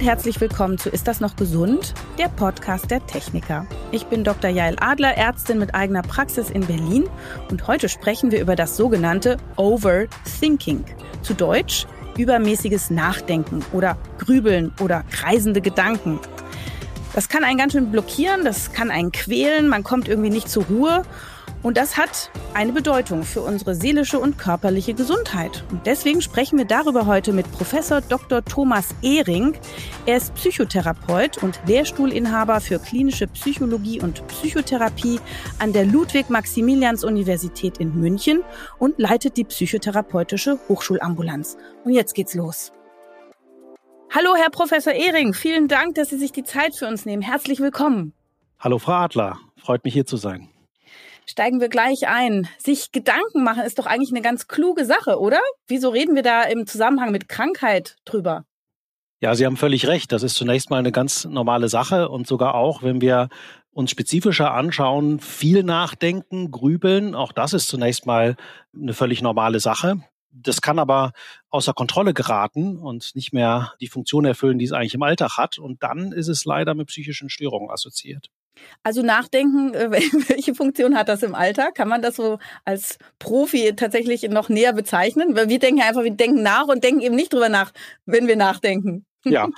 und herzlich willkommen zu Ist das noch gesund? Der Podcast der Techniker. Ich bin Dr. Jael Adler, Ärztin mit eigener Praxis in Berlin und heute sprechen wir über das sogenannte Overthinking. Zu Deutsch übermäßiges Nachdenken oder Grübeln oder kreisende Gedanken. Das kann einen ganz schön blockieren, das kann einen quälen, man kommt irgendwie nicht zur Ruhe und das hat eine Bedeutung für unsere seelische und körperliche Gesundheit. Und deswegen sprechen wir darüber heute mit Professor Dr. Thomas Ehring. Er ist Psychotherapeut und Lehrstuhlinhaber für klinische Psychologie und Psychotherapie an der Ludwig-Maximilians-Universität in München und leitet die psychotherapeutische Hochschulambulanz. Und jetzt geht's los. Hallo, Herr Professor Ehring. Vielen Dank, dass Sie sich die Zeit für uns nehmen. Herzlich willkommen. Hallo, Frau Adler. Freut mich hier zu sein steigen wir gleich ein. Sich Gedanken machen ist doch eigentlich eine ganz kluge Sache, oder? Wieso reden wir da im Zusammenhang mit Krankheit drüber? Ja, Sie haben völlig recht. Das ist zunächst mal eine ganz normale Sache und sogar auch, wenn wir uns spezifischer anschauen, viel nachdenken, grübeln, auch das ist zunächst mal eine völlig normale Sache. Das kann aber außer Kontrolle geraten und nicht mehr die Funktion erfüllen, die es eigentlich im Alltag hat. Und dann ist es leider mit psychischen Störungen assoziiert. Also nachdenken, äh, welche Funktion hat das im Alltag? Kann man das so als Profi tatsächlich noch näher bezeichnen? Weil wir denken einfach, wir denken nach und denken eben nicht drüber nach, wenn wir nachdenken. Ja,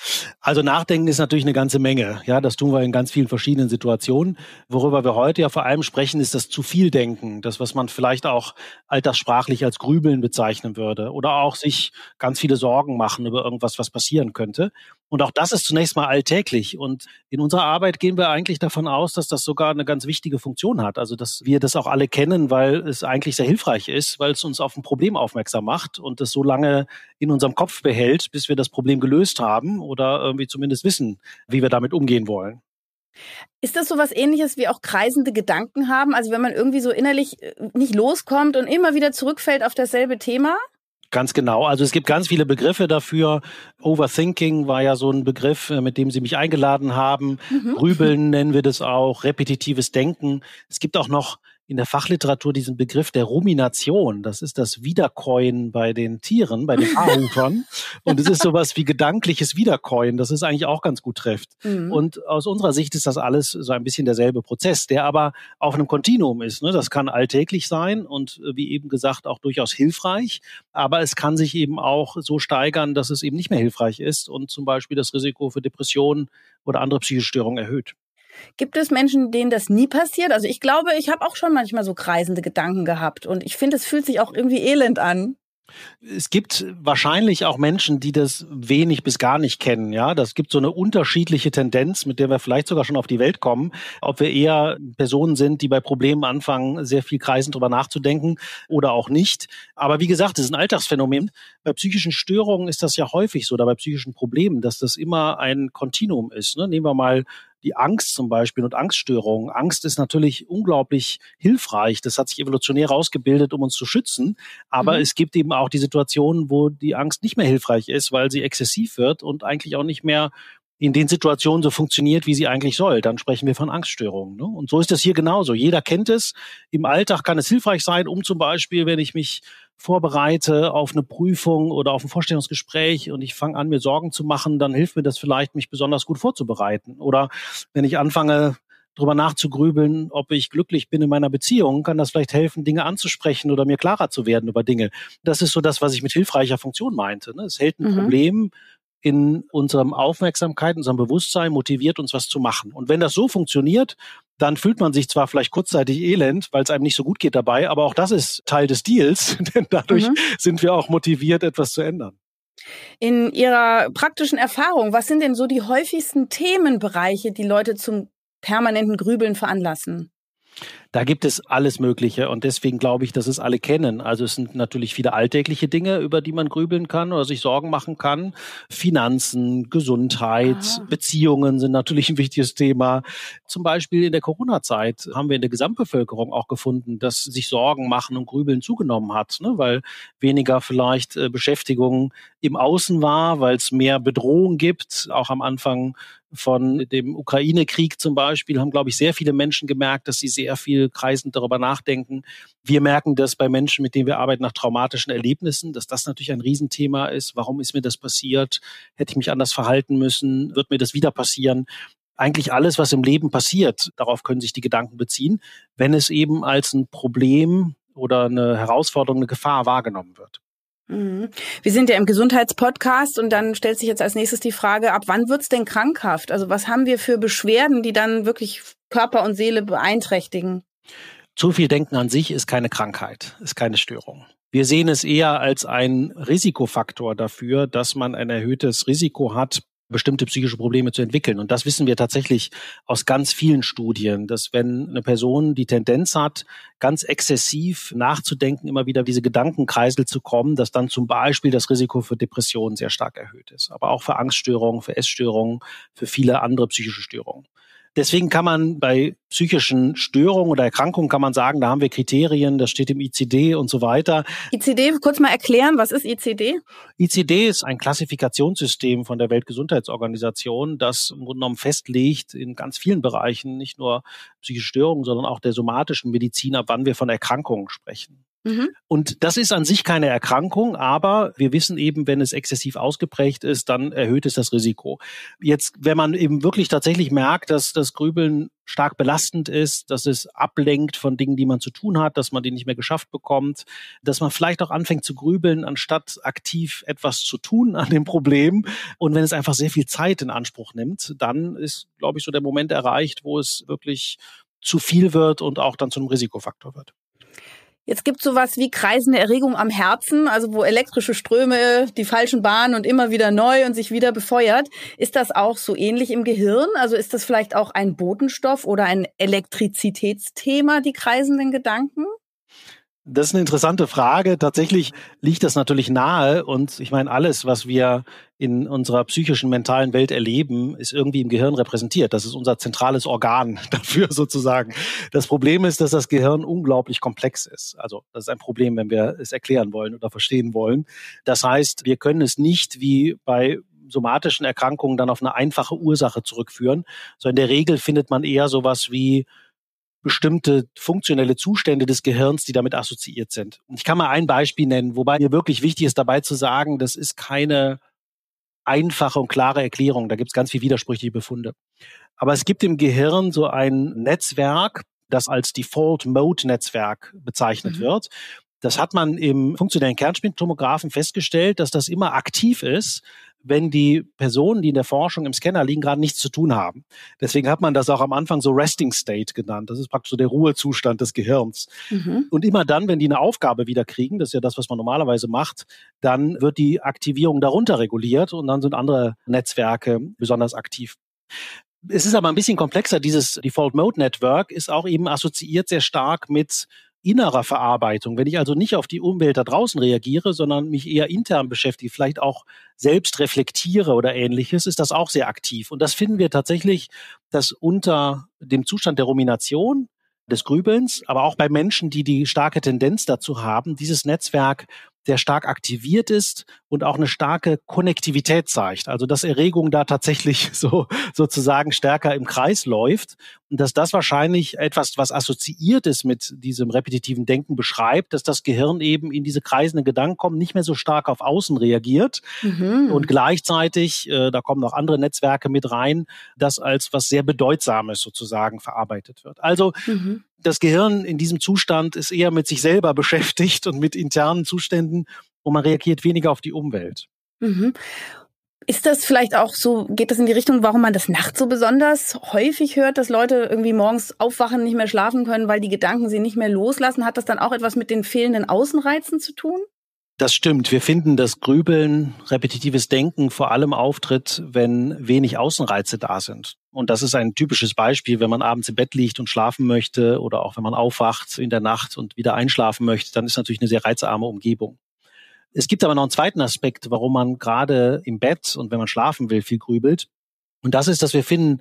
also nachdenken ist natürlich eine ganze Menge. Ja, das tun wir in ganz vielen verschiedenen Situationen. Worüber wir heute ja vor allem sprechen, ist das zu viel Denken. Das, was man vielleicht auch alltagssprachlich als Grübeln bezeichnen würde. Oder auch sich ganz viele Sorgen machen über irgendwas, was passieren könnte. Und auch das ist zunächst mal alltäglich. Und in unserer Arbeit gehen wir eigentlich davon aus, dass das sogar eine ganz wichtige Funktion hat. Also, dass wir das auch alle kennen, weil es eigentlich sehr hilfreich ist, weil es uns auf ein Problem aufmerksam macht und es so lange in unserem Kopf behält, bis wir das Problem gelöst haben oder irgendwie zumindest wissen, wie wir damit umgehen wollen. Ist das so was ähnliches wie auch kreisende Gedanken haben? Also wenn man irgendwie so innerlich äh, nicht loskommt und immer wieder zurückfällt auf dasselbe Thema? Ganz genau. Also es gibt ganz viele Begriffe dafür. Overthinking war ja so ein Begriff, äh, mit dem Sie mich eingeladen haben. Mhm. Grübeln nennen wir das auch, repetitives Denken. Es gibt auch noch in der Fachliteratur diesen Begriff der Rumination. Das ist das Wiederkäuen bei den Tieren, bei den Haarhufern. und es ist sowas wie gedankliches Wiederkäuen, das es eigentlich auch ganz gut trifft. Mhm. Und aus unserer Sicht ist das alles so ein bisschen derselbe Prozess, der aber auf einem Kontinuum ist. Ne? Das kann alltäglich sein und äh, wie eben gesagt auch durchaus hilfreich. Aber es kann sich eben auch so steigern, dass es eben nicht mehr hilfreich ist und zum Beispiel das Risiko für Depressionen oder andere psychische Störungen erhöht. Gibt es Menschen, denen das nie passiert? Also ich glaube, ich habe auch schon manchmal so kreisende Gedanken gehabt und ich finde, es fühlt sich auch irgendwie elend an. Es gibt wahrscheinlich auch Menschen, die das wenig bis gar nicht kennen. Ja, das gibt so eine unterschiedliche Tendenz, mit der wir vielleicht sogar schon auf die Welt kommen. Ob wir eher Personen sind, die bei Problemen anfangen, sehr viel kreisend drüber nachzudenken oder auch nicht. Aber wie gesagt, es ist ein Alltagsphänomen. Bei psychischen Störungen ist das ja häufig so, oder bei psychischen Problemen, dass das immer ein Kontinuum ist. Ne? Nehmen wir mal die Angst zum Beispiel und Angststörungen. Angst ist natürlich unglaublich hilfreich. Das hat sich evolutionär ausgebildet, um uns zu schützen. Aber mhm. es gibt eben auch die Situationen, wo die Angst nicht mehr hilfreich ist, weil sie exzessiv wird und eigentlich auch nicht mehr in den Situationen so funktioniert, wie sie eigentlich soll. Dann sprechen wir von Angststörungen. Ne? Und so ist das hier genauso. Jeder kennt es. Im Alltag kann es hilfreich sein, um zum Beispiel, wenn ich mich vorbereite auf eine Prüfung oder auf ein Vorstellungsgespräch und ich fange an, mir Sorgen zu machen, dann hilft mir das vielleicht, mich besonders gut vorzubereiten. Oder wenn ich anfange, drüber nachzugrübeln, ob ich glücklich bin in meiner Beziehung, kann das vielleicht helfen, Dinge anzusprechen oder mir klarer zu werden über Dinge. Das ist so das, was ich mit hilfreicher Funktion meinte. Ne? Es hält ein mhm. Problem in unserem Aufmerksamkeit, in unserem Bewusstsein, motiviert uns was zu machen. Und wenn das so funktioniert, dann fühlt man sich zwar vielleicht kurzzeitig elend, weil es einem nicht so gut geht dabei, aber auch das ist Teil des Deals, denn dadurch mhm. sind wir auch motiviert, etwas zu ändern. In Ihrer praktischen Erfahrung, was sind denn so die häufigsten Themenbereiche, die Leute zum permanenten Grübeln veranlassen? Da gibt es alles Mögliche und deswegen glaube ich, dass es alle kennen. Also es sind natürlich viele alltägliche Dinge, über die man grübeln kann oder sich Sorgen machen kann. Finanzen, Gesundheit, Aha. Beziehungen sind natürlich ein wichtiges Thema. Zum Beispiel in der Corona-Zeit haben wir in der Gesamtbevölkerung auch gefunden, dass sich Sorgen machen und Grübeln zugenommen hat, ne? weil weniger vielleicht äh, Beschäftigung im Außen war, weil es mehr Bedrohung gibt. Auch am Anfang von dem Ukraine-Krieg zum Beispiel haben, glaube ich, sehr viele Menschen gemerkt, dass sie sehr viel kreisend darüber nachdenken. Wir merken das bei Menschen, mit denen wir arbeiten, nach traumatischen Erlebnissen, dass das natürlich ein Riesenthema ist. Warum ist mir das passiert? Hätte ich mich anders verhalten müssen? Wird mir das wieder passieren? Eigentlich alles, was im Leben passiert, darauf können sich die Gedanken beziehen, wenn es eben als ein Problem oder eine Herausforderung, eine Gefahr wahrgenommen wird. Mhm. Wir sind ja im Gesundheitspodcast und dann stellt sich jetzt als nächstes die Frage, ab wann wird's denn krankhaft? Also was haben wir für Beschwerden, die dann wirklich Körper und Seele beeinträchtigen? Zu viel Denken an sich ist keine Krankheit, ist keine Störung. Wir sehen es eher als ein Risikofaktor dafür, dass man ein erhöhtes Risiko hat, bestimmte psychische Probleme zu entwickeln. Und das wissen wir tatsächlich aus ganz vielen Studien, dass wenn eine Person die Tendenz hat, ganz exzessiv nachzudenken, immer wieder diese Gedankenkreisel zu kommen, dass dann zum Beispiel das Risiko für Depressionen sehr stark erhöht ist. Aber auch für Angststörungen, für Essstörungen, für viele andere psychische Störungen. Deswegen kann man bei psychischen Störungen oder Erkrankungen kann man sagen, da haben wir Kriterien, das steht im ICD und so weiter. ICD, kurz mal erklären, was ist ICD? ICD ist ein Klassifikationssystem von der Weltgesundheitsorganisation, das im Grunde genommen festlegt in ganz vielen Bereichen, nicht nur psychische Störungen, sondern auch der somatischen Medizin, ab wann wir von Erkrankungen sprechen. Mhm. Und das ist an sich keine Erkrankung, aber wir wissen eben, wenn es exzessiv ausgeprägt ist, dann erhöht es das Risiko. Jetzt, wenn man eben wirklich tatsächlich merkt, dass das Grübeln stark belastend ist, dass es ablenkt von Dingen, die man zu tun hat, dass man die nicht mehr geschafft bekommt, dass man vielleicht auch anfängt zu grübeln, anstatt aktiv etwas zu tun an dem Problem. Und wenn es einfach sehr viel Zeit in Anspruch nimmt, dann ist, glaube ich, so der Moment erreicht, wo es wirklich zu viel wird und auch dann zu einem Risikofaktor wird. Jetzt gibt es sowas wie kreisende Erregung am Herzen, also wo elektrische Ströme die falschen Bahnen und immer wieder neu und sich wieder befeuert. Ist das auch so ähnlich im Gehirn? Also ist das vielleicht auch ein Botenstoff oder ein Elektrizitätsthema, die kreisenden Gedanken? Das ist eine interessante Frage. Tatsächlich liegt das natürlich nahe. Und ich meine, alles, was wir in unserer psychischen, mentalen Welt erleben, ist irgendwie im Gehirn repräsentiert. Das ist unser zentrales Organ dafür sozusagen. Das Problem ist, dass das Gehirn unglaublich komplex ist. Also das ist ein Problem, wenn wir es erklären wollen oder verstehen wollen. Das heißt, wir können es nicht wie bei somatischen Erkrankungen dann auf eine einfache Ursache zurückführen, sondern in der Regel findet man eher sowas wie bestimmte funktionelle Zustände des Gehirns, die damit assoziiert sind. Und ich kann mal ein Beispiel nennen, wobei mir wirklich wichtig ist, dabei zu sagen, das ist keine einfache und klare Erklärung. Da gibt es ganz viel widersprüchliche Befunde. Aber es gibt im Gehirn so ein Netzwerk, das als Default Mode Netzwerk bezeichnet mhm. wird. Das hat man im funktionellen Kernspintomographen festgestellt, dass das immer aktiv ist, wenn die Personen, die in der Forschung im Scanner liegen, gerade nichts zu tun haben. Deswegen hat man das auch am Anfang so Resting State genannt. Das ist praktisch so der Ruhezustand des Gehirns. Mhm. Und immer dann, wenn die eine Aufgabe wieder kriegen, das ist ja das, was man normalerweise macht, dann wird die Aktivierung darunter reguliert und dann sind andere Netzwerke besonders aktiv. Es ist aber ein bisschen komplexer. Dieses Default Mode Network ist auch eben assoziiert sehr stark mit innerer Verarbeitung, wenn ich also nicht auf die Umwelt da draußen reagiere, sondern mich eher intern beschäftige, vielleicht auch selbst reflektiere oder ähnliches, ist das auch sehr aktiv. Und das finden wir tatsächlich, dass unter dem Zustand der Rumination, des Grübelns, aber auch bei Menschen, die die starke Tendenz dazu haben, dieses Netzwerk sehr stark aktiviert ist und auch eine starke Konnektivität zeigt. Also dass Erregung da tatsächlich so sozusagen stärker im Kreis läuft und dass das wahrscheinlich etwas, was assoziiert ist mit diesem repetitiven Denken beschreibt, dass das Gehirn eben in diese kreisenden Gedanken kommt, nicht mehr so stark auf Außen reagiert mhm. und gleichzeitig, äh, da kommen noch andere Netzwerke mit rein, das als was sehr Bedeutsames sozusagen verarbeitet wird. Also mhm das Gehirn in diesem Zustand ist eher mit sich selber beschäftigt und mit internen Zuständen und man reagiert weniger auf die Umwelt. Mhm. Ist das vielleicht auch so, geht das in die Richtung, warum man das nachts so besonders häufig hört, dass Leute irgendwie morgens aufwachen, nicht mehr schlafen können, weil die Gedanken sie nicht mehr loslassen? Hat das dann auch etwas mit den fehlenden Außenreizen zu tun? Das stimmt. Wir finden, dass Grübeln, repetitives Denken vor allem auftritt, wenn wenig Außenreize da sind. Und das ist ein typisches Beispiel, wenn man abends im Bett liegt und schlafen möchte oder auch wenn man aufwacht in der Nacht und wieder einschlafen möchte, dann ist natürlich eine sehr reizarme Umgebung. Es gibt aber noch einen zweiten Aspekt, warum man gerade im Bett und wenn man schlafen will, viel grübelt. Und das ist, dass wir finden,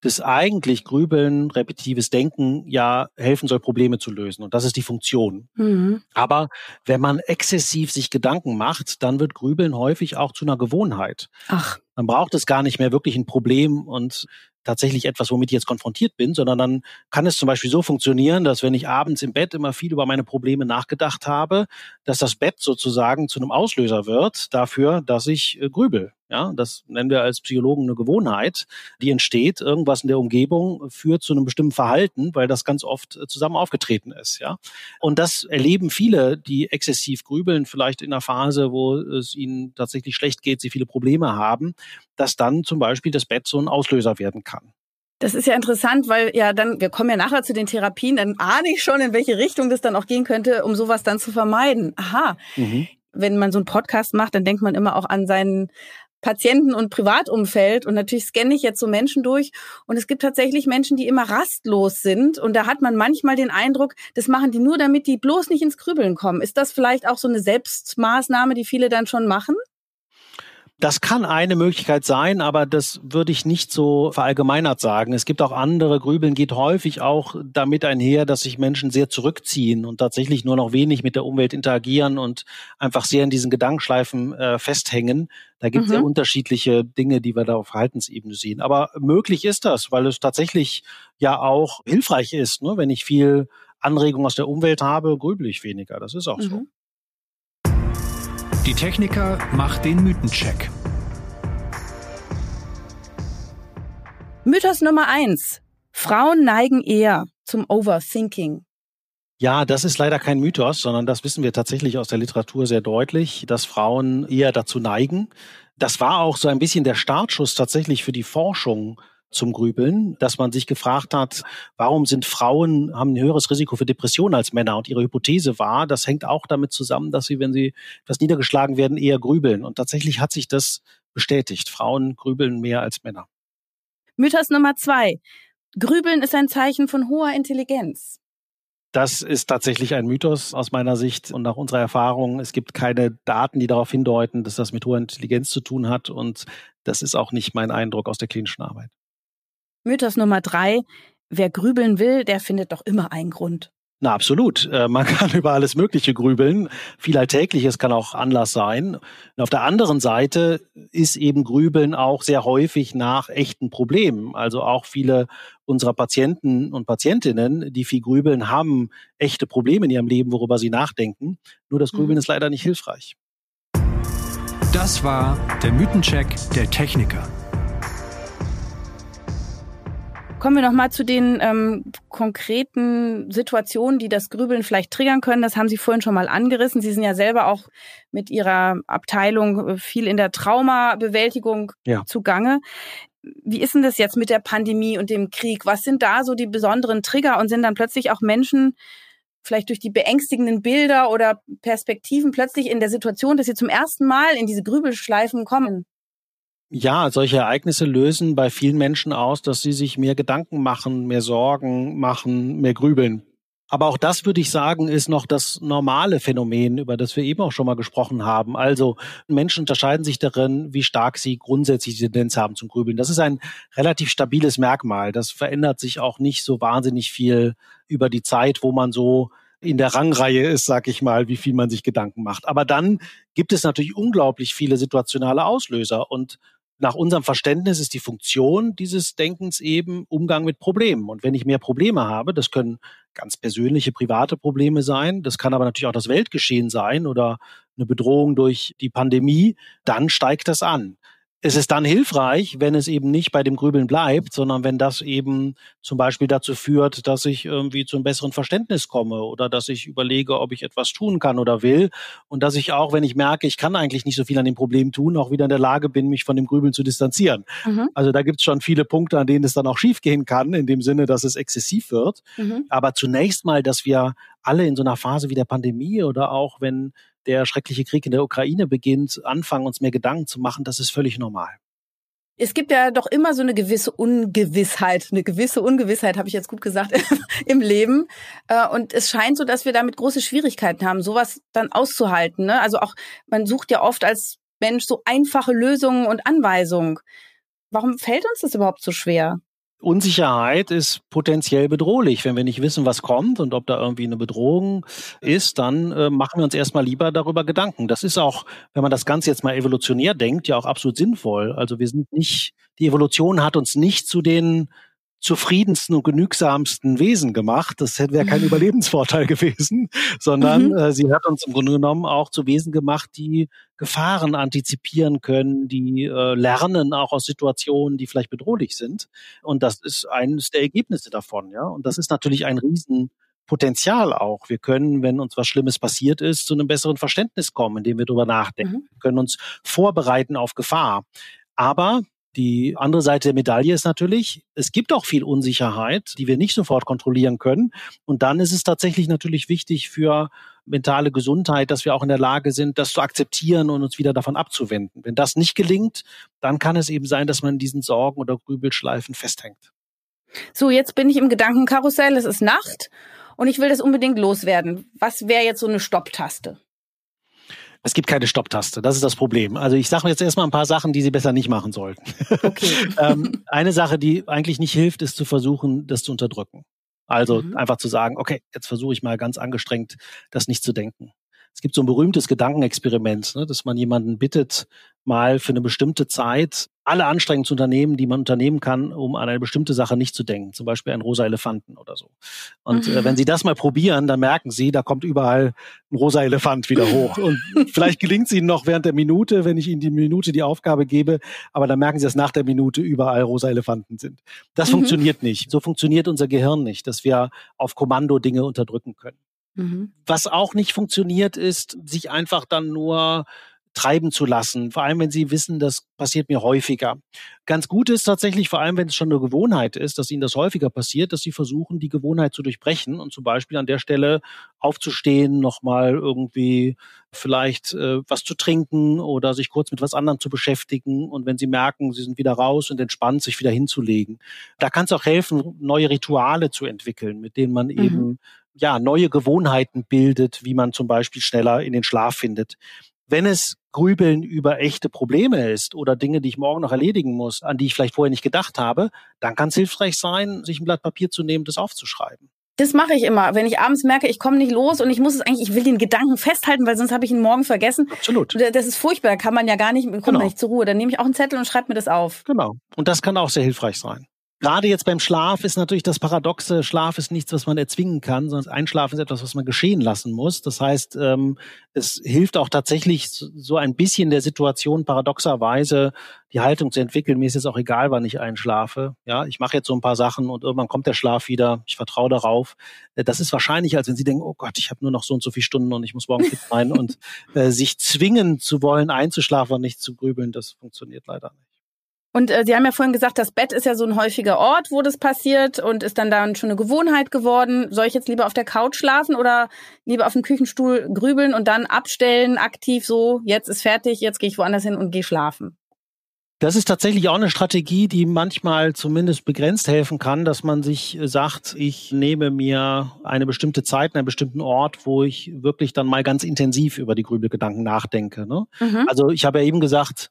dass eigentlich Grübeln, repetitives Denken ja helfen soll, Probleme zu lösen. Und das ist die Funktion. Mhm. Aber wenn man exzessiv sich Gedanken macht, dann wird Grübeln häufig auch zu einer Gewohnheit. Ach. Dann braucht es gar nicht mehr wirklich ein Problem und tatsächlich etwas, womit ich jetzt konfrontiert bin, sondern dann kann es zum Beispiel so funktionieren, dass wenn ich abends im Bett immer viel über meine Probleme nachgedacht habe, dass das Bett sozusagen zu einem Auslöser wird dafür, dass ich äh, grübel. Ja, das nennen wir als Psychologen eine Gewohnheit, die entsteht. Irgendwas in der Umgebung führt zu einem bestimmten Verhalten, weil das ganz oft äh, zusammen aufgetreten ist. Ja, und das erleben viele, die exzessiv grübeln, vielleicht in einer Phase, wo es ihnen tatsächlich schlecht geht, sie viele Probleme haben, dass dann zum Beispiel das Bett so ein Auslöser werden kann. Das ist ja interessant, weil ja dann, wir kommen ja nachher zu den Therapien, dann ahne ich schon, in welche Richtung das dann auch gehen könnte, um sowas dann zu vermeiden. Aha. Mhm. Wenn man so einen Podcast macht, dann denkt man immer auch an seinen Patienten- und Privatumfeld. Und natürlich scanne ich jetzt so Menschen durch. Und es gibt tatsächlich Menschen, die immer rastlos sind. Und da hat man manchmal den Eindruck, das machen die nur, damit die bloß nicht ins Grübeln kommen. Ist das vielleicht auch so eine Selbstmaßnahme, die viele dann schon machen? Das kann eine Möglichkeit sein, aber das würde ich nicht so verallgemeinert sagen. Es gibt auch andere. Grübeln geht häufig auch damit einher, dass sich Menschen sehr zurückziehen und tatsächlich nur noch wenig mit der Umwelt interagieren und einfach sehr in diesen Gedankenschleifen äh, festhängen. Da gibt es mhm. ja unterschiedliche Dinge, die wir da auf Verhaltensebene sehen. Aber möglich ist das, weil es tatsächlich ja auch hilfreich ist. Ne? Wenn ich viel Anregung aus der Umwelt habe, grübel ich weniger. Das ist auch mhm. so. Die Techniker macht den Mythencheck. Mythos Nummer eins. Frauen neigen eher zum Overthinking. Ja, das ist leider kein Mythos, sondern das wissen wir tatsächlich aus der Literatur sehr deutlich, dass Frauen eher dazu neigen. Das war auch so ein bisschen der Startschuss tatsächlich für die Forschung zum Grübeln, dass man sich gefragt hat, warum sind Frauen, haben ein höheres Risiko für Depressionen als Männer? Und ihre Hypothese war, das hängt auch damit zusammen, dass sie, wenn sie etwas niedergeschlagen werden, eher grübeln. Und tatsächlich hat sich das bestätigt. Frauen grübeln mehr als Männer. Mythos Nummer zwei. Grübeln ist ein Zeichen von hoher Intelligenz. Das ist tatsächlich ein Mythos aus meiner Sicht und nach unserer Erfahrung. Es gibt keine Daten, die darauf hindeuten, dass das mit hoher Intelligenz zu tun hat. Und das ist auch nicht mein Eindruck aus der klinischen Arbeit. Mythos Nummer drei, wer grübeln will, der findet doch immer einen Grund. Na, absolut. Äh, man kann über alles Mögliche grübeln. Viel Alltägliches kann auch Anlass sein. Und auf der anderen Seite ist eben Grübeln auch sehr häufig nach echten Problemen. Also auch viele unserer Patienten und Patientinnen, die viel grübeln, haben echte Probleme in ihrem Leben, worüber sie nachdenken. Nur das Grübeln mhm. ist leider nicht hilfreich. Das war der Mythencheck der Techniker. Kommen wir noch mal zu den ähm, konkreten Situationen, die das Grübeln vielleicht triggern können. Das haben Sie vorhin schon mal angerissen. Sie sind ja selber auch mit Ihrer Abteilung äh, viel in der Traumabewältigung ja. zugange. Wie ist denn das jetzt mit der Pandemie und dem Krieg? Was sind da so die besonderen Trigger und sind dann plötzlich auch Menschen vielleicht durch die beängstigenden Bilder oder Perspektiven plötzlich in der Situation, dass sie zum ersten Mal in diese Grübelschleifen kommen? Ja, solche Ereignisse lösen bei vielen Menschen aus, dass sie sich mehr Gedanken machen, mehr Sorgen machen, mehr grübeln. Aber auch das würde ich sagen, ist noch das normale Phänomen, über das wir eben auch schon mal gesprochen haben. Also Menschen unterscheiden sich darin, wie stark sie grundsätzlich die Tendenz haben zum Grübeln. Das ist ein relativ stabiles Merkmal. Das verändert sich auch nicht so wahnsinnig viel über die Zeit, wo man so in der Rangreihe ist, sag ich mal, wie viel man sich Gedanken macht. Aber dann gibt es natürlich unglaublich viele situationale Auslöser und nach unserem Verständnis ist die Funktion dieses Denkens eben Umgang mit Problemen. Und wenn ich mehr Probleme habe, das können ganz persönliche, private Probleme sein, das kann aber natürlich auch das Weltgeschehen sein oder eine Bedrohung durch die Pandemie, dann steigt das an es ist dann hilfreich, wenn es eben nicht bei dem Grübeln bleibt, sondern wenn das eben zum Beispiel dazu führt, dass ich irgendwie zu einem besseren Verständnis komme oder dass ich überlege, ob ich etwas tun kann oder will und dass ich auch, wenn ich merke, ich kann eigentlich nicht so viel an dem Problem tun, auch wieder in der Lage bin, mich von dem Grübeln zu distanzieren. Mhm. Also da gibt es schon viele Punkte, an denen es dann auch schiefgehen kann, in dem Sinne, dass es exzessiv wird. Mhm. Aber zunächst mal, dass wir alle in so einer Phase wie der Pandemie oder auch wenn der schreckliche Krieg in der Ukraine beginnt, anfangen, uns mehr Gedanken zu machen, das ist völlig normal. Es gibt ja doch immer so eine gewisse Ungewissheit, eine gewisse Ungewissheit, habe ich jetzt gut gesagt, im Leben. Äh, und es scheint so, dass wir damit große Schwierigkeiten haben, sowas dann auszuhalten. Ne? Also auch, man sucht ja oft als Mensch so einfache Lösungen und Anweisungen. Warum fällt uns das überhaupt so schwer? Unsicherheit ist potenziell bedrohlich. Wenn wir nicht wissen, was kommt und ob da irgendwie eine Bedrohung ist, dann äh, machen wir uns erstmal lieber darüber Gedanken. Das ist auch, wenn man das Ganze jetzt mal evolutionär denkt, ja auch absolut sinnvoll. Also wir sind nicht, die Evolution hat uns nicht zu den zufriedensten und genügsamsten Wesen gemacht. Das wäre kein Überlebensvorteil gewesen, sondern mhm. äh, sie hat uns im Grunde genommen auch zu Wesen gemacht, die Gefahren antizipieren können, die äh, lernen auch aus Situationen, die vielleicht bedrohlich sind. Und das ist eines der Ergebnisse davon, ja. Und das ist natürlich ein Riesenpotenzial auch. Wir können, wenn uns was Schlimmes passiert ist, zu einem besseren Verständnis kommen, indem wir darüber nachdenken. Mhm. Wir können uns vorbereiten auf Gefahr. Aber die andere Seite der Medaille ist natürlich, es gibt auch viel Unsicherheit, die wir nicht sofort kontrollieren können. Und dann ist es tatsächlich natürlich wichtig für mentale Gesundheit, dass wir auch in der Lage sind, das zu akzeptieren und uns wieder davon abzuwenden. Wenn das nicht gelingt, dann kann es eben sein, dass man in diesen Sorgen oder Grübelschleifen festhängt. So, jetzt bin ich im Gedankenkarussell, es ist Nacht und ich will das unbedingt loswerden. Was wäre jetzt so eine Stopptaste? Es gibt keine Stopptaste, das ist das Problem. Also ich sage jetzt erstmal ein paar Sachen, die Sie besser nicht machen sollten. Okay. ähm, eine Sache, die eigentlich nicht hilft, ist zu versuchen, das zu unterdrücken. Also mhm. einfach zu sagen, okay, jetzt versuche ich mal ganz angestrengt, das nicht zu denken. Es gibt so ein berühmtes Gedankenexperiment, ne, dass man jemanden bittet, mal für eine bestimmte Zeit alle Anstrengungen zu unternehmen, die man unternehmen kann, um an eine bestimmte Sache nicht zu denken, zum Beispiel einen rosa Elefanten oder so. Und mhm. äh, wenn Sie das mal probieren, dann merken Sie, da kommt überall ein rosa Elefant wieder hoch. Und vielleicht gelingt es Ihnen noch während der Minute, wenn ich Ihnen die Minute die Aufgabe gebe, aber dann merken Sie, dass nach der Minute überall rosa Elefanten sind. Das mhm. funktioniert nicht. So funktioniert unser Gehirn nicht, dass wir auf Kommando Dinge unterdrücken können. Mhm. Was auch nicht funktioniert, ist, sich einfach dann nur treiben zu lassen, vor allem wenn sie wissen, das passiert mir häufiger. Ganz gut ist tatsächlich, vor allem wenn es schon eine Gewohnheit ist, dass ihnen das häufiger passiert, dass sie versuchen, die Gewohnheit zu durchbrechen und zum Beispiel an der Stelle aufzustehen, nochmal irgendwie vielleicht äh, was zu trinken oder sich kurz mit was anderem zu beschäftigen und wenn sie merken, sie sind wieder raus und entspannt, sich wieder hinzulegen. Da kann es auch helfen, neue Rituale zu entwickeln, mit denen man mhm. eben ja neue Gewohnheiten bildet, wie man zum Beispiel schneller in den Schlaf findet. Wenn es Grübeln über echte Probleme ist oder Dinge, die ich morgen noch erledigen muss, an die ich vielleicht vorher nicht gedacht habe, dann kann es hilfreich sein, sich ein Blatt Papier zu nehmen, das aufzuschreiben. Das mache ich immer, wenn ich abends merke, ich komme nicht los und ich muss es eigentlich, ich will den Gedanken festhalten, weil sonst habe ich ihn morgen vergessen. Absolut. Das ist furchtbar, kann man ja gar nicht, kommt genau. nicht zur Ruhe. Dann nehme ich auch einen Zettel und schreibe mir das auf. Genau. Und das kann auch sehr hilfreich sein. Gerade jetzt beim Schlaf ist natürlich das Paradoxe, Schlaf ist nichts, was man erzwingen kann, sondern Einschlafen ist etwas, was man geschehen lassen muss. Das heißt, ähm, es hilft auch tatsächlich so ein bisschen der Situation paradoxerweise die Haltung zu entwickeln. Mir ist jetzt auch egal, wann ich einschlafe. Ja, ich mache jetzt so ein paar Sachen und irgendwann kommt der Schlaf wieder. Ich vertraue darauf. Äh, das ist wahrscheinlich, als wenn Sie denken, oh Gott, ich habe nur noch so und so viele Stunden und ich muss morgen fit sein und äh, sich zwingen zu wollen, einzuschlafen und nicht zu grübeln. Das funktioniert leider nicht. Und äh, Sie haben ja vorhin gesagt, das Bett ist ja so ein häufiger Ort, wo das passiert und ist dann dann schon eine Gewohnheit geworden. Soll ich jetzt lieber auf der Couch schlafen oder lieber auf dem Küchenstuhl grübeln und dann abstellen, aktiv so, jetzt ist fertig, jetzt gehe ich woanders hin und gehe schlafen? Das ist tatsächlich auch eine Strategie, die manchmal zumindest begrenzt helfen kann, dass man sich sagt, ich nehme mir eine bestimmte Zeit, einen bestimmten Ort, wo ich wirklich dann mal ganz intensiv über die Grübelgedanken nachdenke. Ne? Mhm. Also ich habe ja eben gesagt,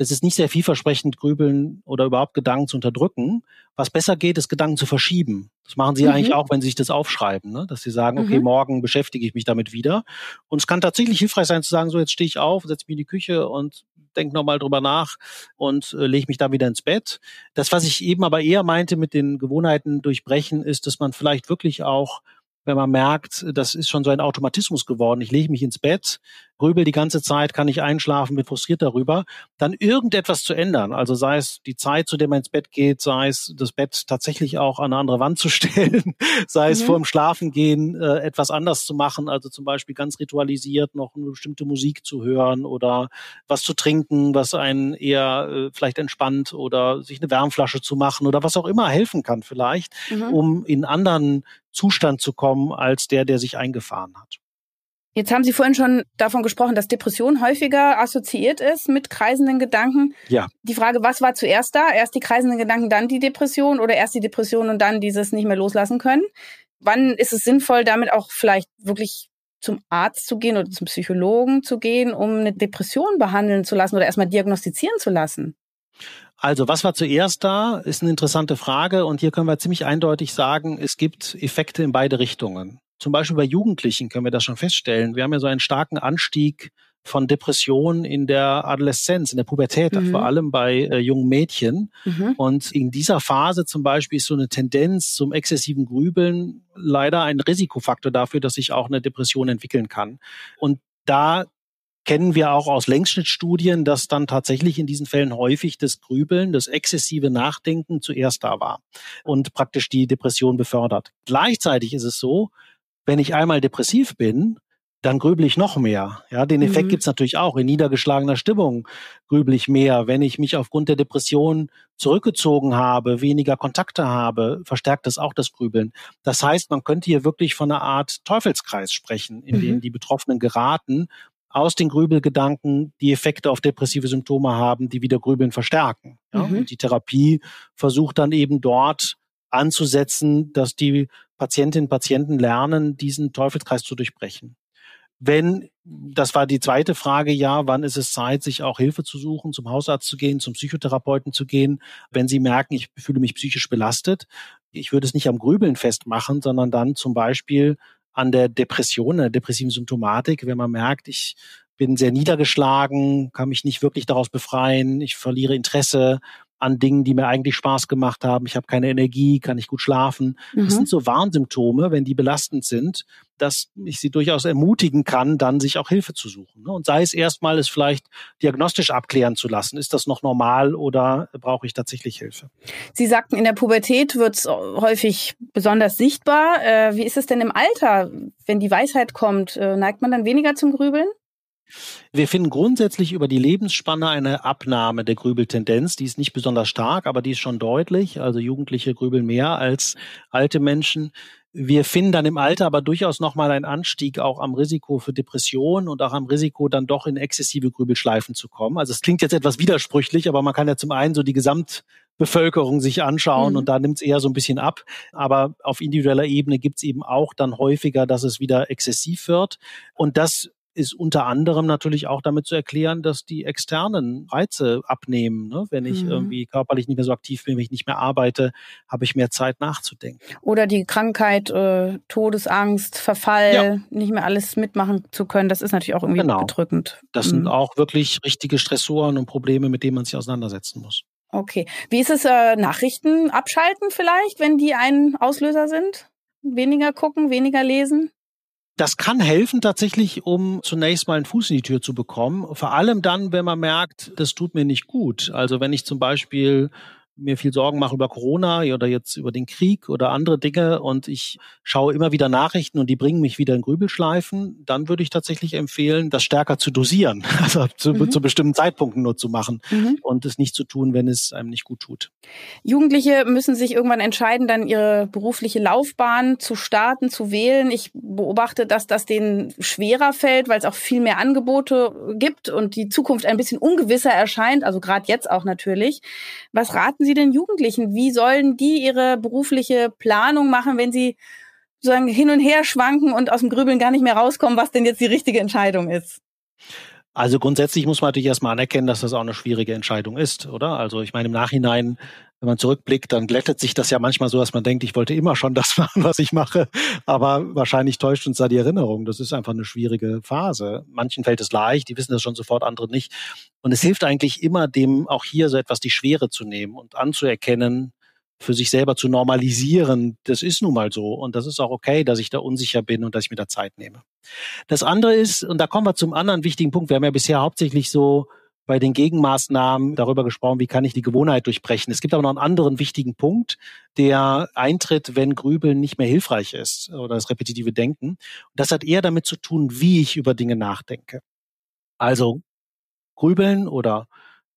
es ist nicht sehr vielversprechend, grübeln oder überhaupt Gedanken zu unterdrücken. Was besser geht, ist Gedanken zu verschieben. Das machen sie mhm. eigentlich auch, wenn sie sich das aufschreiben, ne? dass sie sagen, okay, mhm. morgen beschäftige ich mich damit wieder. Und es kann tatsächlich hilfreich sein zu sagen, so jetzt stehe ich auf, setze mich in die Küche und denke nochmal drüber nach und äh, lege mich da wieder ins Bett. Das, was ich eben aber eher meinte mit den Gewohnheiten durchbrechen, ist, dass man vielleicht wirklich auch wenn man merkt, das ist schon so ein Automatismus geworden. Ich lege mich ins Bett, grübel die ganze Zeit, kann ich einschlafen, bin frustriert darüber, dann irgendetwas zu ändern. Also sei es die Zeit, zu der man ins Bett geht, sei es das Bett tatsächlich auch an eine andere Wand zu stellen, sei es mhm. vor dem Schlafengehen äh, etwas anders zu machen, also zum Beispiel ganz ritualisiert noch eine bestimmte Musik zu hören oder was zu trinken, was einen eher äh, vielleicht entspannt oder sich eine Wärmflasche zu machen oder was auch immer helfen kann vielleicht, mhm. um in anderen Zustand zu kommen als der, der sich eingefahren hat. Jetzt haben Sie vorhin schon davon gesprochen, dass Depression häufiger assoziiert ist mit kreisenden Gedanken. Ja. Die Frage, was war zuerst da? Erst die kreisenden Gedanken, dann die Depression oder erst die Depression und dann dieses nicht mehr loslassen können? Wann ist es sinnvoll, damit auch vielleicht wirklich zum Arzt zu gehen oder zum Psychologen zu gehen, um eine Depression behandeln zu lassen oder erstmal diagnostizieren zu lassen? Also, was war zuerst da, ist eine interessante Frage. Und hier können wir ziemlich eindeutig sagen, es gibt Effekte in beide Richtungen. Zum Beispiel bei Jugendlichen können wir das schon feststellen. Wir haben ja so einen starken Anstieg von Depressionen in der Adoleszenz, in der Pubertät, mhm. vor allem bei äh, jungen Mädchen. Mhm. Und in dieser Phase zum Beispiel ist so eine Tendenz zum exzessiven Grübeln leider ein Risikofaktor dafür, dass sich auch eine Depression entwickeln kann. Und da kennen wir auch aus Längsschnittstudien, dass dann tatsächlich in diesen Fällen häufig das Grübeln, das exzessive Nachdenken zuerst da war und praktisch die Depression befördert. Gleichzeitig ist es so, wenn ich einmal depressiv bin, dann grübel ich noch mehr. Ja, den Effekt mhm. gibt's natürlich auch. In niedergeschlagener Stimmung grübel ich mehr. Wenn ich mich aufgrund der Depression zurückgezogen habe, weniger Kontakte habe, verstärkt das auch das Grübeln. Das heißt, man könnte hier wirklich von einer Art Teufelskreis sprechen, in mhm. dem die Betroffenen geraten, aus den Grübelgedanken die Effekte auf depressive Symptome haben, die wieder Grübeln verstärken. Ja? Mhm. Und die Therapie versucht dann eben dort anzusetzen, dass die Patientinnen und Patienten lernen, diesen Teufelskreis zu durchbrechen. Wenn, das war die zweite Frage, ja, wann ist es Zeit, sich auch Hilfe zu suchen, zum Hausarzt zu gehen, zum Psychotherapeuten zu gehen, wenn Sie merken, ich fühle mich psychisch belastet. Ich würde es nicht am Grübeln festmachen, sondern dann zum Beispiel an der Depression, der depressiven Symptomatik, wenn man merkt, ich bin sehr niedergeschlagen, kann mich nicht wirklich daraus befreien, ich verliere Interesse, an Dingen, die mir eigentlich Spaß gemacht haben. Ich habe keine Energie, kann nicht gut schlafen. Mhm. Das sind so Warnsymptome, wenn die belastend sind, dass ich sie durchaus ermutigen kann, dann sich auch Hilfe zu suchen. Ne? Und sei es erstmal, es vielleicht diagnostisch abklären zu lassen. Ist das noch normal oder brauche ich tatsächlich Hilfe? Sie sagten, in der Pubertät wird es häufig besonders sichtbar. Äh, wie ist es denn im Alter, wenn die Weisheit kommt? Äh, neigt man dann weniger zum Grübeln? Wir finden grundsätzlich über die Lebensspanne eine Abnahme der Grübeltendenz. Die ist nicht besonders stark, aber die ist schon deutlich. Also Jugendliche grübeln mehr als alte Menschen. Wir finden dann im Alter aber durchaus nochmal einen Anstieg auch am Risiko für Depression und auch am Risiko, dann doch in exzessive Grübelschleifen zu kommen. Also es klingt jetzt etwas widersprüchlich, aber man kann ja zum einen so die Gesamtbevölkerung sich anschauen mhm. und da nimmt es eher so ein bisschen ab. Aber auf individueller Ebene gibt es eben auch dann häufiger, dass es wieder exzessiv wird. Und das ist unter anderem natürlich auch damit zu erklären, dass die externen Reize abnehmen. Ne? Wenn ich mhm. irgendwie körperlich nicht mehr so aktiv bin, wenn ich nicht mehr arbeite, habe ich mehr Zeit nachzudenken. Oder die Krankheit, äh, Todesangst, Verfall, ja. nicht mehr alles mitmachen zu können, das ist natürlich auch irgendwie genau. bedrückend. Das mhm. sind auch wirklich richtige Stressoren und Probleme, mit denen man sich auseinandersetzen muss. Okay. Wie ist es, äh, Nachrichten abschalten vielleicht, wenn die ein Auslöser sind? Weniger gucken, weniger lesen? Das kann helfen tatsächlich, um zunächst mal einen Fuß in die Tür zu bekommen. Vor allem dann, wenn man merkt, das tut mir nicht gut. Also wenn ich zum Beispiel mir viel Sorgen mache über Corona oder jetzt über den Krieg oder andere Dinge und ich schaue immer wieder Nachrichten und die bringen mich wieder in Grübelschleifen, dann würde ich tatsächlich empfehlen, das stärker zu dosieren, also zu, mhm. zu bestimmten Zeitpunkten nur zu machen mhm. und es nicht zu tun, wenn es einem nicht gut tut. Jugendliche müssen sich irgendwann entscheiden, dann ihre berufliche Laufbahn zu starten, zu wählen. Ich beobachte, dass das denen schwerer fällt, weil es auch viel mehr Angebote gibt und die Zukunft ein bisschen ungewisser erscheint, also gerade jetzt auch natürlich. Was raten Sie Sie den Jugendlichen? Wie sollen die ihre berufliche Planung machen, wenn sie sozusagen hin und her schwanken und aus dem Grübeln gar nicht mehr rauskommen, was denn jetzt die richtige Entscheidung ist? Also grundsätzlich muss man natürlich erstmal anerkennen, dass das auch eine schwierige Entscheidung ist, oder? Also ich meine, im Nachhinein wenn man zurückblickt, dann glättet sich das ja manchmal so, dass man denkt, ich wollte immer schon das machen, was ich mache. Aber wahrscheinlich täuscht uns da die Erinnerung. Das ist einfach eine schwierige Phase. Manchen fällt es leicht, die wissen das schon sofort, andere nicht. Und es hilft eigentlich immer, dem auch hier so etwas die Schwere zu nehmen und anzuerkennen, für sich selber zu normalisieren. Das ist nun mal so. Und das ist auch okay, dass ich da unsicher bin und dass ich mir da Zeit nehme. Das andere ist, und da kommen wir zum anderen wichtigen Punkt. Wir haben ja bisher hauptsächlich so bei den Gegenmaßnahmen darüber gesprochen, wie kann ich die Gewohnheit durchbrechen. Es gibt aber noch einen anderen wichtigen Punkt, der eintritt, wenn Grübeln nicht mehr hilfreich ist oder das repetitive Denken. Und das hat eher damit zu tun, wie ich über Dinge nachdenke. Also Grübeln oder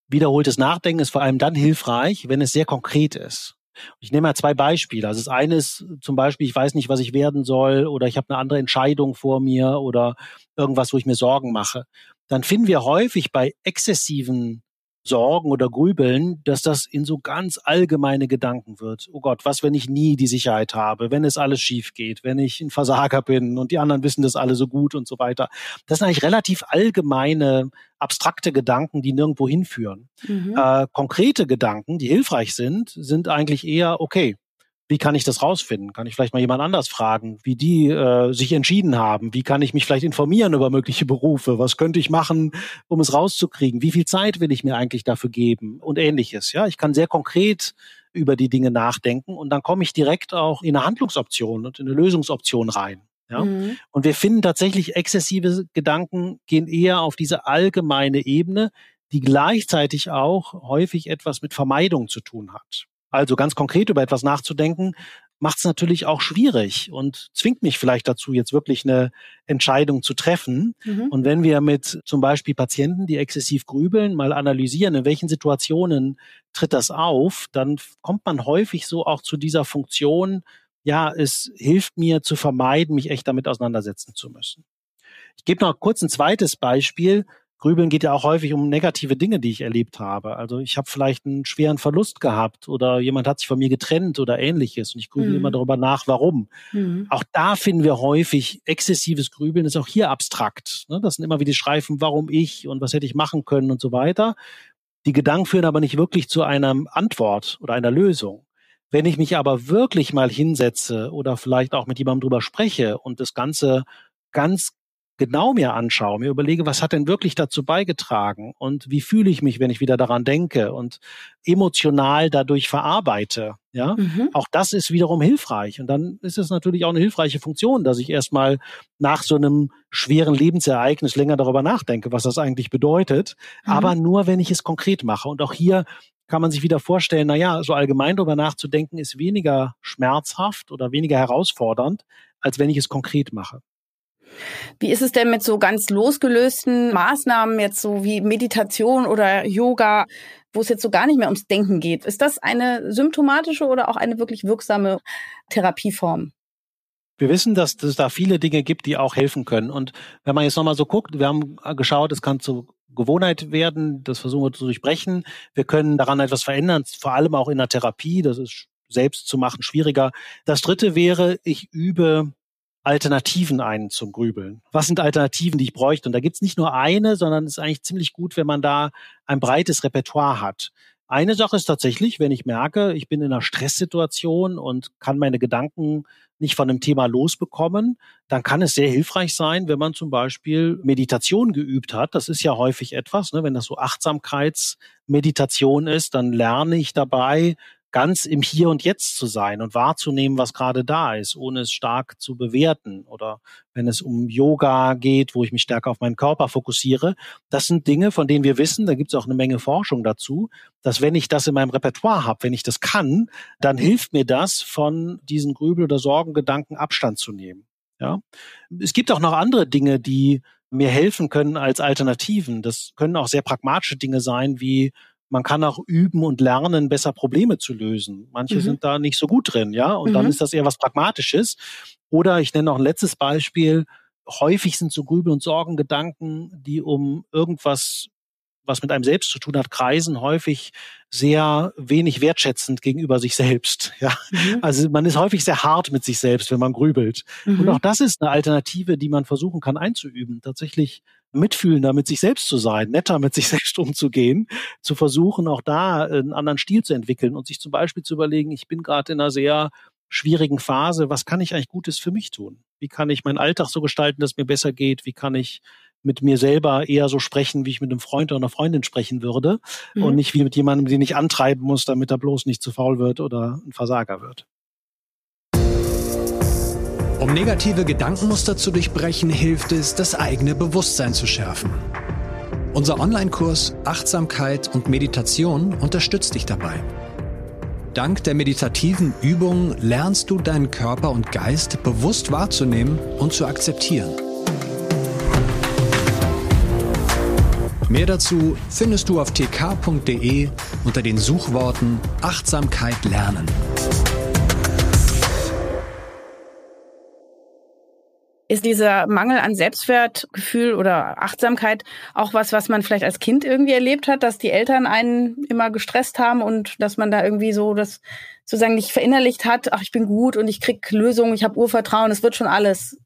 wiederholtes Nachdenken ist vor allem dann hilfreich, wenn es sehr konkret ist. Ich nehme mal zwei Beispiele. Also das eine ist zum Beispiel, ich weiß nicht, was ich werden soll oder ich habe eine andere Entscheidung vor mir oder irgendwas, wo ich mir Sorgen mache dann finden wir häufig bei exzessiven Sorgen oder Grübeln, dass das in so ganz allgemeine Gedanken wird. Oh Gott, was, wenn ich nie die Sicherheit habe, wenn es alles schief geht, wenn ich ein Versager bin und die anderen wissen das alle so gut und so weiter. Das sind eigentlich relativ allgemeine, abstrakte Gedanken, die nirgendwo hinführen. Mhm. Äh, konkrete Gedanken, die hilfreich sind, sind eigentlich eher, okay, wie kann ich das rausfinden? Kann ich vielleicht mal jemand anders fragen, wie die äh, sich entschieden haben? Wie kann ich mich vielleicht informieren über mögliche Berufe? Was könnte ich machen, um es rauszukriegen? Wie viel Zeit will ich mir eigentlich dafür geben? Und ähnliches. Ja, ich kann sehr konkret über die Dinge nachdenken und dann komme ich direkt auch in eine Handlungsoption und in eine Lösungsoption rein. Ja? Mhm. Und wir finden tatsächlich exzessive Gedanken gehen eher auf diese allgemeine Ebene, die gleichzeitig auch häufig etwas mit Vermeidung zu tun hat. Also ganz konkret über etwas nachzudenken, macht es natürlich auch schwierig und zwingt mich vielleicht dazu, jetzt wirklich eine Entscheidung zu treffen. Mhm. Und wenn wir mit zum Beispiel Patienten, die exzessiv grübeln, mal analysieren, in welchen Situationen tritt das auf, dann kommt man häufig so auch zu dieser Funktion, ja, es hilft mir zu vermeiden, mich echt damit auseinandersetzen zu müssen. Ich gebe noch kurz ein zweites Beispiel. Grübeln geht ja auch häufig um negative Dinge, die ich erlebt habe. Also ich habe vielleicht einen schweren Verlust gehabt oder jemand hat sich von mir getrennt oder ähnliches und ich grübel mhm. immer darüber nach, warum. Mhm. Auch da finden wir häufig exzessives Grübeln, ist auch hier abstrakt. Ne? Das sind immer wieder Schreifen, warum ich und was hätte ich machen können und so weiter. Die Gedanken führen aber nicht wirklich zu einer Antwort oder einer Lösung. Wenn ich mich aber wirklich mal hinsetze oder vielleicht auch mit jemandem drüber spreche und das Ganze ganz genau mir anschaue, mir überlege, was hat denn wirklich dazu beigetragen und wie fühle ich mich, wenn ich wieder daran denke und emotional dadurch verarbeite. Ja, mhm. auch das ist wiederum hilfreich. Und dann ist es natürlich auch eine hilfreiche Funktion, dass ich erstmal nach so einem schweren Lebensereignis länger darüber nachdenke, was das eigentlich bedeutet. Mhm. Aber nur, wenn ich es konkret mache. Und auch hier kann man sich wieder vorstellen, na ja, so allgemein darüber nachzudenken ist weniger schmerzhaft oder weniger herausfordernd, als wenn ich es konkret mache. Wie ist es denn mit so ganz losgelösten Maßnahmen, jetzt so wie Meditation oder Yoga, wo es jetzt so gar nicht mehr ums Denken geht? Ist das eine symptomatische oder auch eine wirklich wirksame Therapieform? Wir wissen, dass es da viele Dinge gibt, die auch helfen können. Und wenn man jetzt nochmal so guckt, wir haben geschaut, es kann zur Gewohnheit werden, das versuchen wir zu durchbrechen. Wir können daran etwas verändern, vor allem auch in der Therapie. Das ist selbst zu machen schwieriger. Das dritte wäre, ich übe Alternativen ein zum Grübeln. Was sind Alternativen, die ich bräuchte? Und da gibt's nicht nur eine, sondern es ist eigentlich ziemlich gut, wenn man da ein breites Repertoire hat. Eine Sache ist tatsächlich, wenn ich merke, ich bin in einer Stresssituation und kann meine Gedanken nicht von einem Thema losbekommen, dann kann es sehr hilfreich sein, wenn man zum Beispiel Meditation geübt hat. Das ist ja häufig etwas, ne? wenn das so Achtsamkeitsmeditation ist, dann lerne ich dabei, ganz im Hier und Jetzt zu sein und wahrzunehmen, was gerade da ist, ohne es stark zu bewerten. Oder wenn es um Yoga geht, wo ich mich stärker auf meinen Körper fokussiere. Das sind Dinge, von denen wir wissen, da gibt es auch eine Menge Forschung dazu, dass wenn ich das in meinem Repertoire habe, wenn ich das kann, dann hilft mir das, von diesen Grübel- oder Sorgengedanken Abstand zu nehmen. Ja, es gibt auch noch andere Dinge, die mir helfen können als Alternativen. Das können auch sehr pragmatische Dinge sein, wie man kann auch üben und lernen, besser Probleme zu lösen. Manche mhm. sind da nicht so gut drin, ja, und mhm. dann ist das eher was Pragmatisches. Oder ich nenne noch ein letztes Beispiel. Häufig sind so Grübel- und Sorgengedanken, die um irgendwas was mit einem selbst zu tun hat, kreisen häufig sehr wenig wertschätzend gegenüber sich selbst. Ja, mhm. also man ist häufig sehr hart mit sich selbst, wenn man grübelt. Mhm. Und auch das ist eine Alternative, die man versuchen kann einzuüben. Tatsächlich mitfühlender mit sich selbst zu sein, netter mit sich selbst umzugehen, zu versuchen, auch da einen anderen Stil zu entwickeln und sich zum Beispiel zu überlegen, ich bin gerade in einer sehr schwierigen Phase, was kann ich eigentlich Gutes für mich tun? Wie kann ich meinen Alltag so gestalten, dass es mir besser geht? Wie kann ich mit mir selber eher so sprechen, wie ich mit einem Freund oder einer Freundin sprechen würde mhm. und nicht wie mit jemandem, den ich antreiben muss, damit er bloß nicht zu faul wird oder ein Versager wird. Um negative Gedankenmuster zu durchbrechen, hilft es, das eigene Bewusstsein zu schärfen. Unser Online-Kurs Achtsamkeit und Meditation unterstützt dich dabei. Dank der meditativen Übungen lernst du deinen Körper und Geist bewusst wahrzunehmen und zu akzeptieren. Mehr dazu findest du auf tk.de unter den Suchworten Achtsamkeit lernen. Ist dieser Mangel an Selbstwertgefühl oder Achtsamkeit auch was, was man vielleicht als Kind irgendwie erlebt hat, dass die Eltern einen immer gestresst haben und dass man da irgendwie so das sozusagen nicht verinnerlicht hat, ach, ich bin gut und ich krieg Lösungen, ich habe Urvertrauen, es wird schon alles.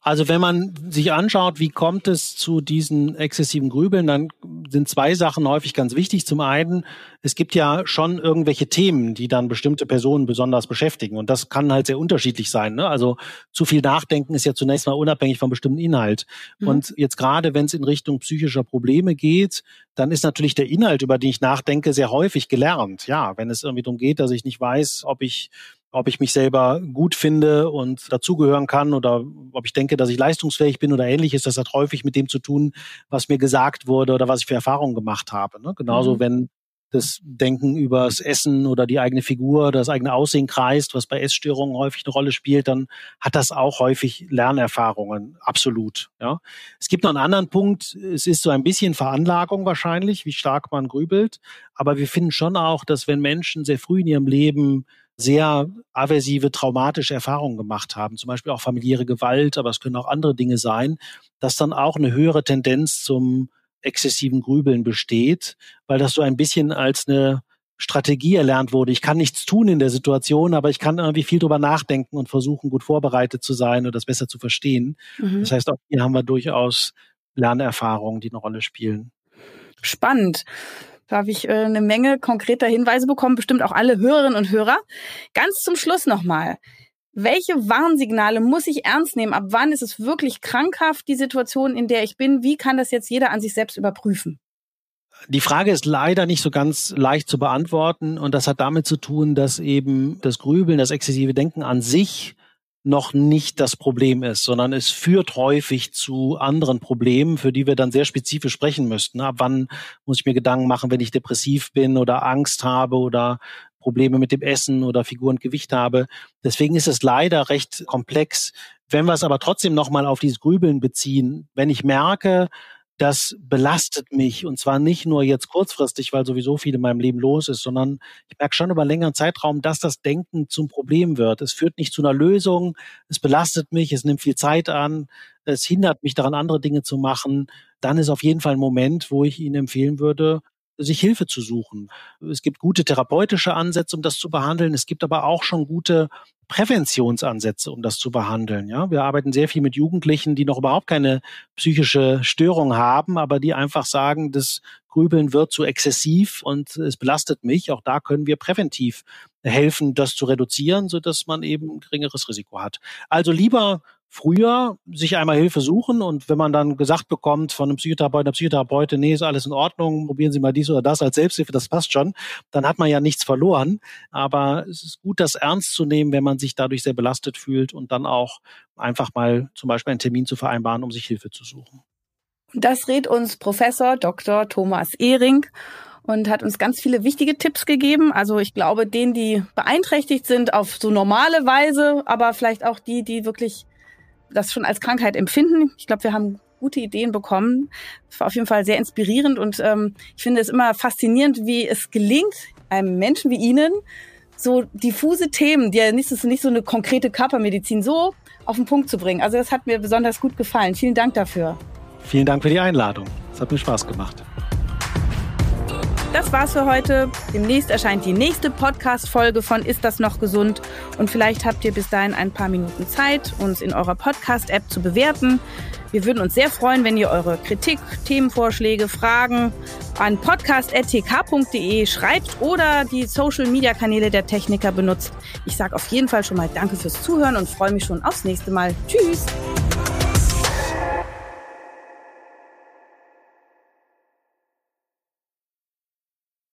Also wenn man sich anschaut, wie kommt es zu diesen exzessiven Grübeln, dann sind zwei Sachen häufig ganz wichtig. Zum einen, es gibt ja schon irgendwelche Themen, die dann bestimmte Personen besonders beschäftigen. Und das kann halt sehr unterschiedlich sein. Ne? Also zu viel Nachdenken ist ja zunächst mal unabhängig vom bestimmten Inhalt. Mhm. Und jetzt gerade, wenn es in Richtung psychischer Probleme geht, dann ist natürlich der Inhalt, über den ich nachdenke, sehr häufig gelernt. Ja, wenn es irgendwie darum geht, dass ich nicht weiß, ob ich ob ich mich selber gut finde und dazugehören kann oder ob ich denke, dass ich leistungsfähig bin oder ähnliches. Das hat häufig mit dem zu tun, was mir gesagt wurde oder was ich für Erfahrungen gemacht habe. Ne? Genauso, mhm. wenn das Denken übers Essen oder die eigene Figur, das eigene Aussehen kreist, was bei Essstörungen häufig eine Rolle spielt, dann hat das auch häufig Lernerfahrungen. Absolut. Ja. Es gibt noch einen anderen Punkt. Es ist so ein bisschen Veranlagung wahrscheinlich, wie stark man grübelt. Aber wir finden schon auch, dass wenn Menschen sehr früh in ihrem Leben sehr aversive, traumatische Erfahrungen gemacht haben, zum Beispiel auch familiäre Gewalt, aber es können auch andere Dinge sein, dass dann auch eine höhere Tendenz zum exzessiven Grübeln besteht, weil das so ein bisschen als eine Strategie erlernt wurde. Ich kann nichts tun in der Situation, aber ich kann irgendwie viel drüber nachdenken und versuchen, gut vorbereitet zu sein und das besser zu verstehen. Mhm. Das heißt, auch hier haben wir durchaus Lernerfahrungen, die eine Rolle spielen. Spannend. Da habe ich äh, eine Menge konkreter Hinweise bekommen, bestimmt auch alle Hörerinnen und Hörer. Ganz zum Schluss nochmal. Welche Warnsignale muss ich ernst nehmen? Ab wann ist es wirklich krankhaft, die Situation, in der ich bin? Wie kann das jetzt jeder an sich selbst überprüfen? Die Frage ist leider nicht so ganz leicht zu beantworten und das hat damit zu tun, dass eben das Grübeln, das exzessive Denken an sich noch nicht das Problem ist, sondern es führt häufig zu anderen Problemen, für die wir dann sehr spezifisch sprechen müssten. Ab wann muss ich mir Gedanken machen, wenn ich depressiv bin oder Angst habe oder Probleme mit dem Essen oder Figur und Gewicht habe. Deswegen ist es leider recht komplex. Wenn wir es aber trotzdem nochmal auf dieses Grübeln beziehen, wenn ich merke, das belastet mich und zwar nicht nur jetzt kurzfristig, weil sowieso viel in meinem Leben los ist, sondern ich merke schon über längeren Zeitraum, dass das Denken zum Problem wird. Es führt nicht zu einer Lösung, es belastet mich, es nimmt viel Zeit an, es hindert mich daran, andere Dinge zu machen. Dann ist auf jeden Fall ein Moment, wo ich Ihnen empfehlen würde, sich Hilfe zu suchen. Es gibt gute therapeutische Ansätze, um das zu behandeln. Es gibt aber auch schon gute Präventionsansätze, um das zu behandeln. Ja, wir arbeiten sehr viel mit Jugendlichen, die noch überhaupt keine psychische Störung haben, aber die einfach sagen, das Grübeln wird zu exzessiv und es belastet mich. Auch da können wir präventiv helfen, das zu reduzieren, so dass man eben geringeres Risiko hat. Also lieber früher sich einmal Hilfe suchen und wenn man dann gesagt bekommt von einem Psychotherapeuten, einer Psychotherapeutin, nee, ist alles in Ordnung, probieren Sie mal dies oder das als Selbsthilfe, das passt schon, dann hat man ja nichts verloren. Aber es ist gut, das ernst zu nehmen, wenn man sich dadurch sehr belastet fühlt und dann auch einfach mal zum Beispiel einen Termin zu vereinbaren, um sich Hilfe zu suchen. Das rät uns Professor Dr. Thomas Ehring und hat uns ganz viele wichtige Tipps gegeben. Also ich glaube, denen, die beeinträchtigt sind auf so normale Weise, aber vielleicht auch die, die wirklich das schon als Krankheit empfinden. Ich glaube, wir haben gute Ideen bekommen. Es war auf jeden Fall sehr inspirierend und ähm, ich finde es immer faszinierend, wie es gelingt, einem Menschen wie Ihnen so diffuse Themen, die ja nicht, nicht so eine konkrete Körpermedizin, so auf den Punkt zu bringen. Also das hat mir besonders gut gefallen. Vielen Dank dafür. Vielen Dank für die Einladung. Es hat mir Spaß gemacht. Das war's für heute. Demnächst erscheint die nächste Podcast-Folge von Ist das noch gesund? Und vielleicht habt ihr bis dahin ein paar Minuten Zeit, uns in eurer Podcast-App zu bewerten. Wir würden uns sehr freuen, wenn ihr eure Kritik, Themenvorschläge, Fragen an podcast.tk.de schreibt oder die Social-Media-Kanäle der Techniker benutzt. Ich sage auf jeden Fall schon mal Danke fürs Zuhören und freue mich schon aufs nächste Mal. Tschüss!